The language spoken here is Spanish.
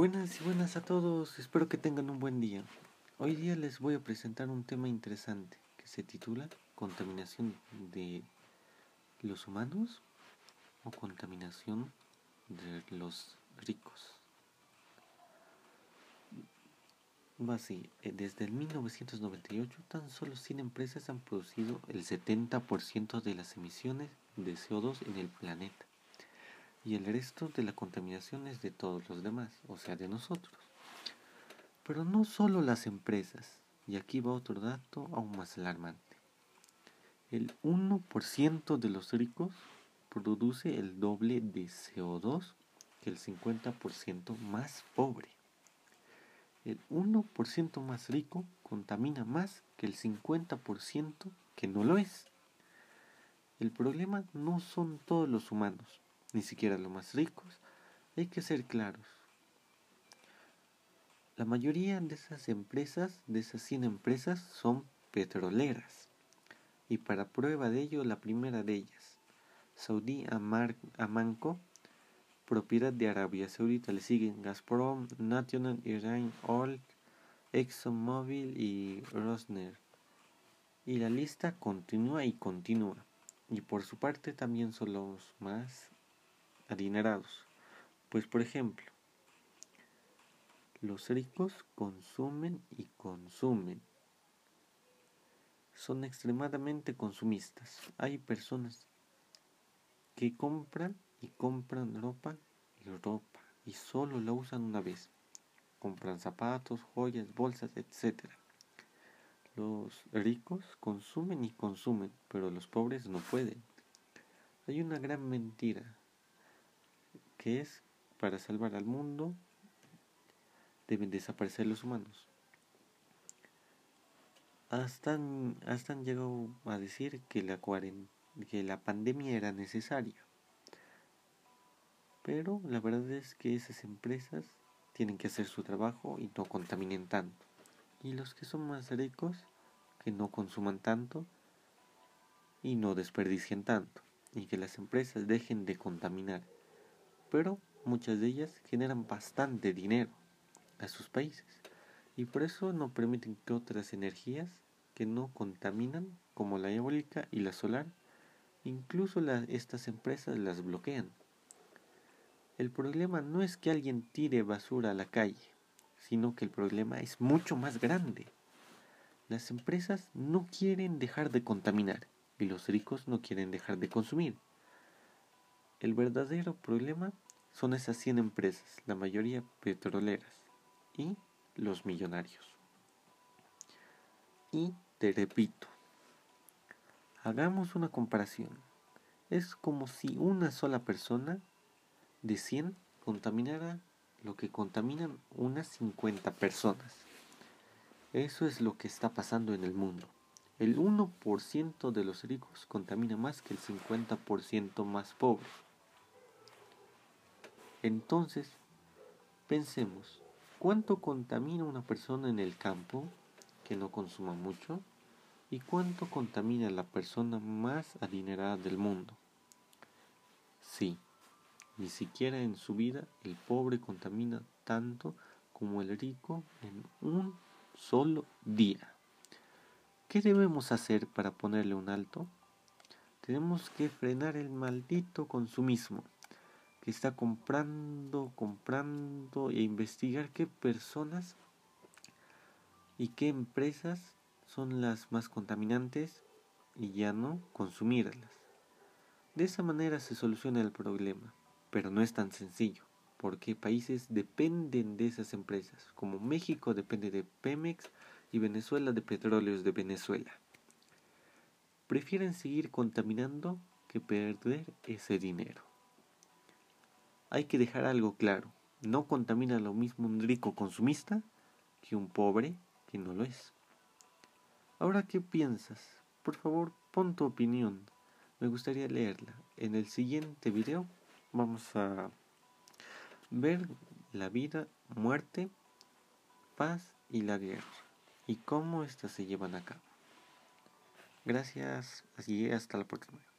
Buenas y buenas a todos, espero que tengan un buen día. Hoy día les voy a presentar un tema interesante que se titula Contaminación de los humanos o contaminación de los ricos. Va así, eh, desde el 1998 tan solo 100 empresas han producido el 70% de las emisiones de CO2 en el planeta y el resto de la contaminación es de todos los demás, o sea, de nosotros. Pero no solo las empresas, y aquí va otro dato aún más alarmante. El 1% de los ricos produce el doble de CO2 que el 50% más pobre. El 1% más rico contamina más que el 50% que no lo es. El problema no son todos los humanos, ni siquiera los más ricos. Hay que ser claros. La mayoría de esas empresas, de esas 100 empresas, son petroleras. Y para prueba de ello, la primera de ellas, Saudi Amanco, propiedad de Arabia Saudita, le siguen Gazprom, National Iran Oil, ExxonMobil y Rosner. Y la lista continúa y continúa. Y por su parte también son los más adinerados. Pues por ejemplo, los ricos consumen y consumen. Son extremadamente consumistas. Hay personas que compran y compran ropa y ropa y solo la usan una vez. Compran zapatos, joyas, bolsas, etc. Los ricos consumen y consumen, pero los pobres no pueden. Hay una gran mentira que es para salvar al mundo deben desaparecer los humanos. Hasta han, llegado a decir que la, que la pandemia era necesaria. Pero la verdad es que esas empresas tienen que hacer su trabajo y no contaminen tanto. Y los que son más ricos, que no consuman tanto y no desperdicien tanto. Y que las empresas dejen de contaminar pero muchas de ellas generan bastante dinero a sus países y por eso no permiten que otras energías que no contaminan como la eólica y la solar incluso estas empresas las bloquean. El problema no es que alguien tire basura a la calle, sino que el problema es mucho más grande. Las empresas no quieren dejar de contaminar y los ricos no quieren dejar de consumir. El verdadero problema son esas 100 empresas, la mayoría petroleras, y los millonarios. Y te repito, hagamos una comparación. Es como si una sola persona de 100 contaminara lo que contaminan unas 50 personas. Eso es lo que está pasando en el mundo. El 1% de los ricos contamina más que el 50% más pobre. Entonces, pensemos, ¿cuánto contamina una persona en el campo que no consuma mucho? ¿Y cuánto contamina la persona más adinerada del mundo? Sí, ni siquiera en su vida el pobre contamina tanto como el rico en un solo día. ¿Qué debemos hacer para ponerle un alto? Tenemos que frenar el maldito consumismo que está comprando, comprando e investigar qué personas y qué empresas son las más contaminantes y ya no consumirlas. De esa manera se soluciona el problema, pero no es tan sencillo, porque países dependen de esas empresas, como México depende de Pemex y Venezuela de petróleos de Venezuela. Prefieren seguir contaminando que perder ese dinero. Hay que dejar algo claro. No contamina lo mismo un rico consumista que un pobre que no lo es. Ahora, ¿qué piensas? Por favor, pon tu opinión. Me gustaría leerla. En el siguiente video vamos a ver la vida, muerte, paz y la guerra y cómo éstas se llevan a cabo. Gracias, así hasta la próxima.